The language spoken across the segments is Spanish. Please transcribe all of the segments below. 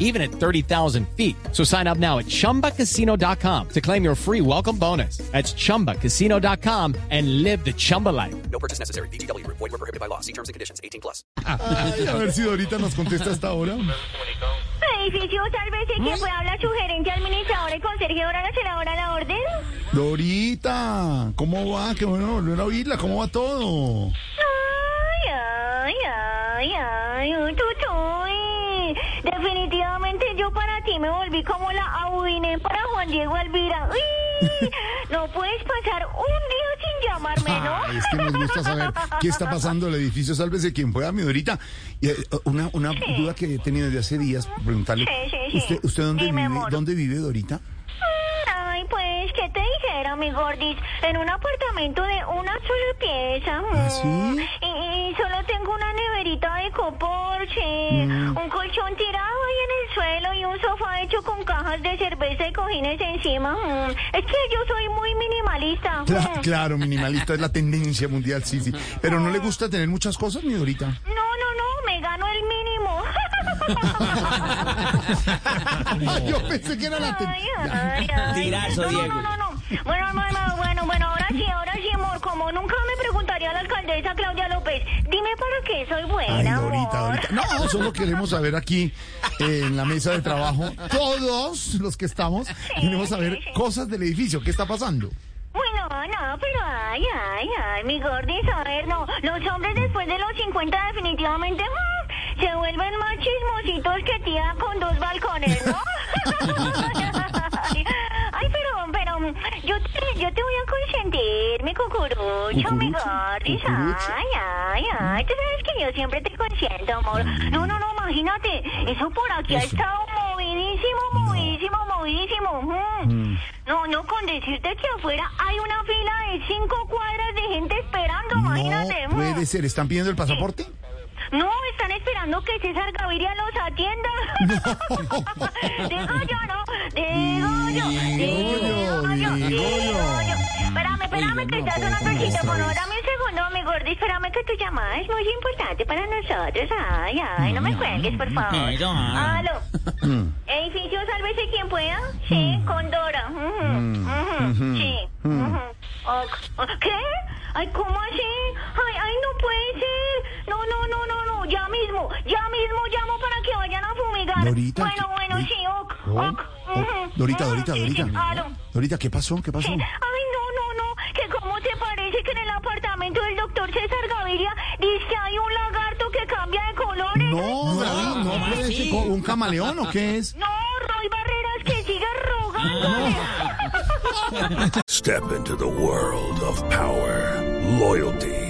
even at 30,000 feet. So sign up now at chumbacasino.com to claim your free welcome bonus. That's chumbacasino.com and live the Chumba life. No purchase necessary. BGW. Void were prohibited by law. See terms and conditions. 18 plus. Ay, a ver si Dorita nos contesta hasta ahora. Edificio, sálvese que pueda hablar su gerente administradora y conserje ahora la senadora la orden. Dorita, ¿cómo va? Qué bueno volver a oírla. ¿Cómo va todo? Ay, ay, ay, ay, ti me volví como la Audine para Juan Diego Alvira. Uy, no puedes pasar un día sin llamarme, ¿no? Ay, es que nos gusta saber qué está pasando en el edificio. Sálvese quien pueda, mi Dorita. Y, eh, una una duda que he tenido desde hace días, preguntarle. Sí, sí, sí. ¿Usted, usted dónde vive? amor. ¿Dónde vive, Dorita? Ay, pues, ¿qué te dijera, mi gordis? En un apartamento de una sola pieza. ¿Ah, sí? Y, y solo tengo una neverita de coporche, Mm. un colchón tirado suelo y un sofá hecho con cajas de cerveza y cojines encima. mm. Es que yo soy muy minimalista. Cla- mm. claro, minimalista es la tendencia mundial, sí, sí. Pero no le gusta tener muchas cosas, mi Dorita. No, no, no, me gano el mínimo. Ay, yo pensé que era la Ay, tendencia. ay, ay. Tirazo, no, Diego. No, no, no, no. Bueno, bueno, bueno, bueno, ahora sí, ahora sí, amor. Como nunca me preguntaría la alcaldesa Claudia Qué soy buena, Ay. Dorita, Dorita. No, solo queremos saber aquí eh, en la mesa de trabajo, todos los que estamos, queremos saber cosas del edificio. ¿Qué está pasando? Bueno, no, pero ay, ay, ay, mi gordis, a ver, no. Los hombres después de los 50 definitivamente mm, se vuelven más chismositos que tía con dos balcones, ¿no? ay, pero, yo te, yo te voy a consentir, mi cucurucho, mi gordis. Ay, ay, ay, tú sabes que yo siempre te consiento, amor. No, no, no, imagínate, eso por aquí ha estado movidísimo, movidísimo, movidísimo. mm. No, no, con decirte que afuera hay una fila de cinco cuadras de gente esperando, imagínate. No mm. puede ser. ¿Están pidiendo el pasaporte? No, están esperando que César Gaviria los atienda. digo yo, ¿no? Digo yo, digo yo, Digo yo. digo yo. Espérame, espérame, que está sonando el teléfono. Dame un segundo, mi gordi. Espérame que tu llamada es muy importante para nosotros. Ay, ay, no me cuelgues, por favor. Aló. Edificio, sálvese quien pueda. Sí, con Dora. Ujú, Sí. ujú. Ok. ¿Qué? Ay, ¿cómo así? Ay, ay, no puede ser. No, no, no, no, no. Ya mismo, ya mismo llamo para que vayan a fumigar. Dorita, Bueno, ¿qué- bueno, sí, ok, Oh, ok. oh, Dorita, Dorita, sí, sí, Dorita. Aló. Dorita, ¿qué pasó? ¿Qué pasó? Ay, no, no, no, que cómo te parece que en el apartamento del doctor César Gaviria dice que hay un lagarto que cambia de colores. No, David, no ¿cómo puede ser. ¿Un camaleón o qué es? No, Roy Barreras que sigue rogándole. Step into the world of power, loyalty,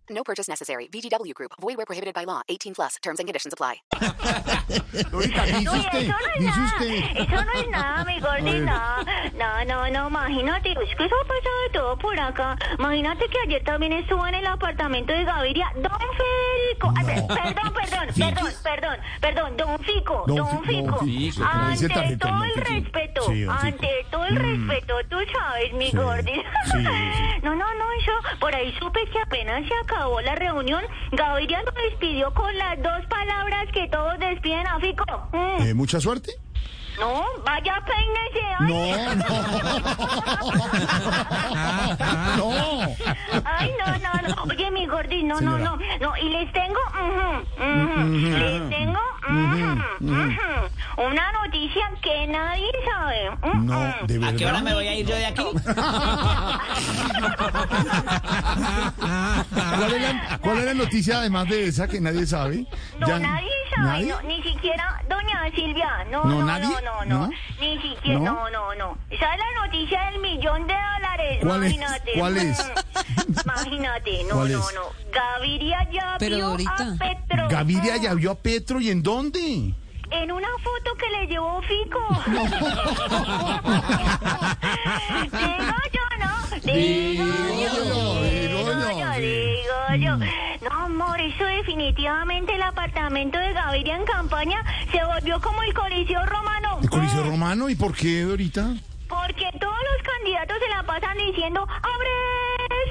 No purchase necessary. VGW Group. Void where prohibited by law. 18 plus. Terms and conditions apply. Dorita, ¿qué hizo usted? eso no ¿Qué es nada. Eso no es nada, mi gordi, no. No, no, no, imagínate, es que eso ha pasado de todo por acá. Imagínate que ayer también estuvo en el apartamento de Gaviria Don Federico. Ay, per- Perdón, perdón, perdón, perdón, perdón, Don Fico, Don Don Fi- Don Fico. Fico, como dice Ante todo Don el Fico. respeto, Sí, Don Fico. ante todo el respeto, tú sabes, mi Sí, gordi. sí, sí. No, no, no, eso, por ahí supe que apenas se acabó la reunión, Gaviria lo despidió con las dos palabras que todos despiden a Fico. Mm. Eh, ¿Mucha suerte? No, vaya peínese. Ay, No, no. no. Ay, no, no, no. Oye, mi gordi, no, no, Señora. no. No, y les tengo, ujú, ujú, les tengo. Una noticia que nadie sabe. Mm, No, mm. de verdad. ¿A qué hora me voy a ir yo de aquí? ¿Cuál es, la, cuál es la noticia además de esa que nadie sabe? No, Ya- nadie sabe, ¿Nadie? no, ni siquiera doña Silvia. No, ¿No, no, nadie? no, no, no, ¿No? Ni siquiera, ¿No? no, no, no. Esa es la noticia del millón de dólares. ¿Cuál es? imagínate. ¿Cuál es? Imagínate, no, ¿Cuál no, es? no. Gaviria ya Pero vio ahorita. a Petro. Gaviria ya vio a Petro y en dónde? En una foto que le llevó Fico. digo yo, ¿no? Digo yo. yo, digo yo, yo, digo yo. No, amor, eso definitivamente el apartamento de Gaviria en campaña se volvió como el Coliseo Romano. ¿El Coliseo Romano? ¿Y por qué ahorita? Porque todos los candidatos se la pasan diciendo ¡Abre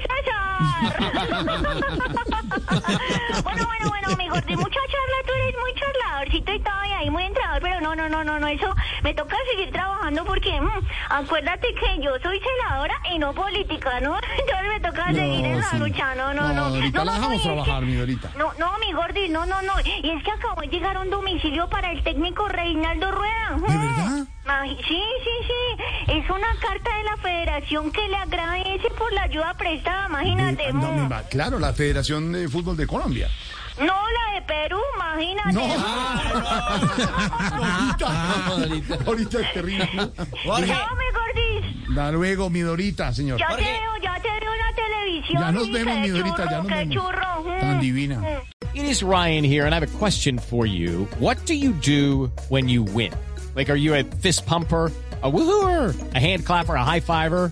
César! bueno, bueno, bueno, mejor de mucha charla, tú eres muy y todo y ahí muy entrador, pero no, no, no, no, no, eso me toca seguir trabajando porque mm, acuérdate que yo soy celadora y no política, ¿no? Entonces me toca seguir en la sí. lucha, no, no, no. ahorita no, la dejamos trabajar, mi Dorita. No, no, mi gordi, no, no, no. Y es que acabó de llegar un domicilio para el técnico Reinaldo Rueda. ¿De verdad? Ay, sí, sí, sí. Es una carta de la federación que le agradece por la ayuda prestada, imagínate. Eh, no, mm. claro, la Federación de Fútbol de Colombia. No, la de Perú, imagínate. No. Ah, ahorita, ahorita es terrible. Jorge, Chao, mi gordis. Da luego, mi Dorita, señor. Ya Jorge. te veo, ya te veo en la televisión. Ya nos vemos, mi Dorita, ya churro, nos qué vemos. churro. mm. Tan divina. Mm. It is Ryan here, and I have a question for you. What do you do when you win? Like, are you a fist pumper? A woohooer, a hand clapper, a high fiver.